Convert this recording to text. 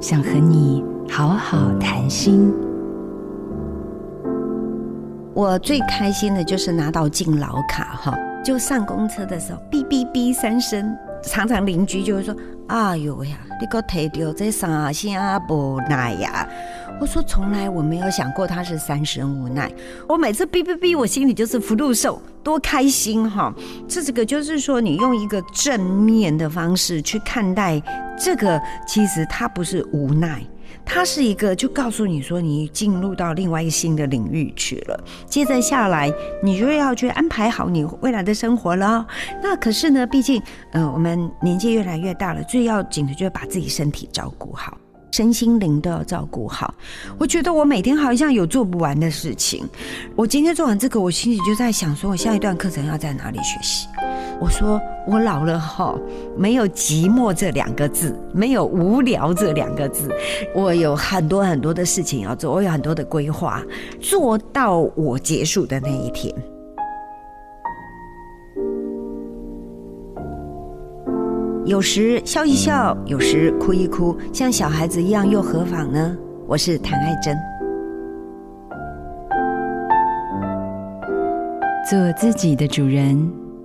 想和你好好谈心。我最开心的就是拿到敬老卡哈，就上公车的时候，哔哔哔三声，常常邻居就会说：“哎呦呀，你个提掉这啥下不耐呀？”我说：“从来我没有想过他是三声无奈。”我每次哔哔哔，我心里就是福禄寿，多开心哈！这这个就是说，你用一个正面的方式去看待这个，其实它不是无奈。它是一个，就告诉你说，你进入到另外一个新的领域去了。接着下来，你就要去安排好你未来的生活了。那可是呢，毕竟，呃，我们年纪越来越大了，最要紧的就是把自己身体照顾好，身心灵都要照顾好。我觉得我每天好像有做不完的事情。我今天做完这个，我心里就在想，说我下一段课程要在哪里学习。我说我老了哈，没有寂寞这两个字，没有无聊这两个字，我有很多很多的事情要做，我有很多的规划，做到我结束的那一天。有时笑一笑，有时哭一哭，像小孩子一样又何妨呢？我是谭爱珍，做自己的主人。